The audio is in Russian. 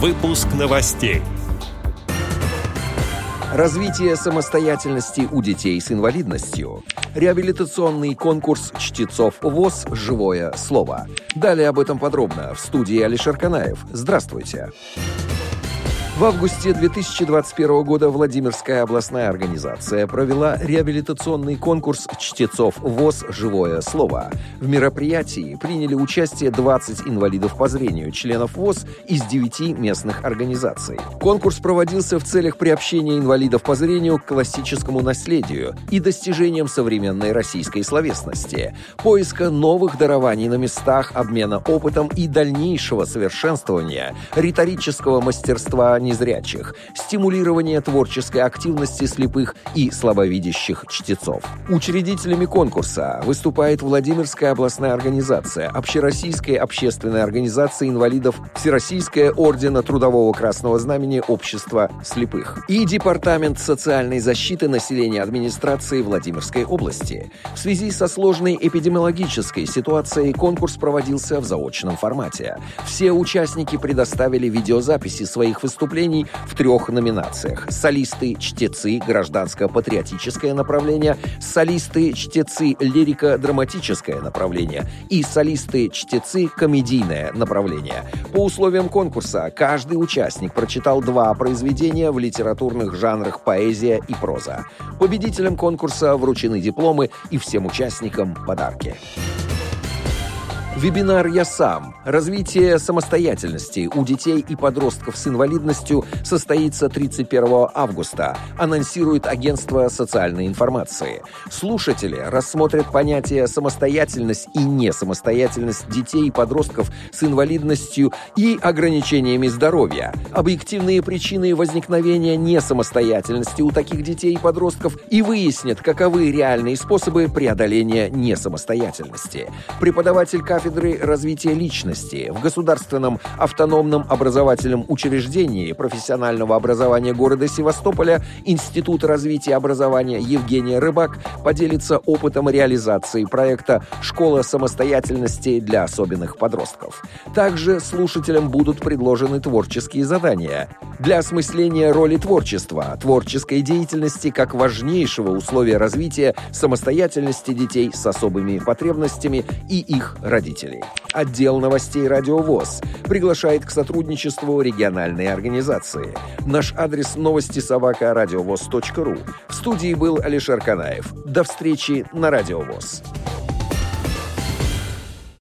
Выпуск новостей. Развитие самостоятельности у детей с инвалидностью. Реабилитационный конкурс чтецов ВОЗ «Живое слово». Далее об этом подробно в студии Алишер Канаев. Здравствуйте. Здравствуйте. В августе 2021 года Владимирская областная организация провела реабилитационный конкурс чтецов ВОЗ «Живое слово». В мероприятии приняли участие 20 инвалидов по зрению, членов ВОЗ из 9 местных организаций. Конкурс проводился в целях приобщения инвалидов по зрению к классическому наследию и достижениям современной российской словесности, поиска новых дарований на местах, обмена опытом и дальнейшего совершенствования риторического мастерства незрячих, стимулирование творческой активности слепых и слабовидящих чтецов. Учредителями конкурса выступает Владимирская областная организация, Общероссийская общественная организация инвалидов, Всероссийская ордена Трудового Красного Знамени Общества слепых и Департамент социальной защиты населения администрации Владимирской области. В связи со сложной эпидемиологической ситуацией конкурс проводился в заочном формате. Все участники предоставили видеозаписи своих выступлений выступлений в трех номинациях. Солисты, чтецы, гражданско-патриотическое направление, солисты, чтецы, лирико-драматическое направление и солисты, чтецы, комедийное направление. По условиям конкурса каждый участник прочитал два произведения в литературных жанрах поэзия и проза. Победителям конкурса вручены дипломы и всем участникам подарки. Вебинар «Я сам. Развитие самостоятельности у детей и подростков с инвалидностью» состоится 31 августа, анонсирует агентство социальной информации. Слушатели рассмотрят понятия самостоятельность и несамостоятельность детей и подростков с инвалидностью и ограничениями здоровья, объективные причины возникновения несамостоятельности у таких детей и подростков и выяснят, каковы реальные способы преодоления несамостоятельности. Преподаватель кафедры кафедры развития личности в Государственном автономном образовательном учреждении профессионального образования города Севастополя Институт развития образования Евгения Рыбак поделится опытом реализации проекта «Школа самостоятельности для особенных подростков». Также слушателям будут предложены творческие задания для осмысления роли творчества, творческой деятельности как важнейшего условия развития самостоятельности детей с особыми потребностями и их родителей. Отдел новостей «Радиовоз» приглашает к сотрудничеству региональные организации. Наш адрес новости собака радиовоз.ру. В студии был Алишер Канаев. До встречи на «Радиовоз».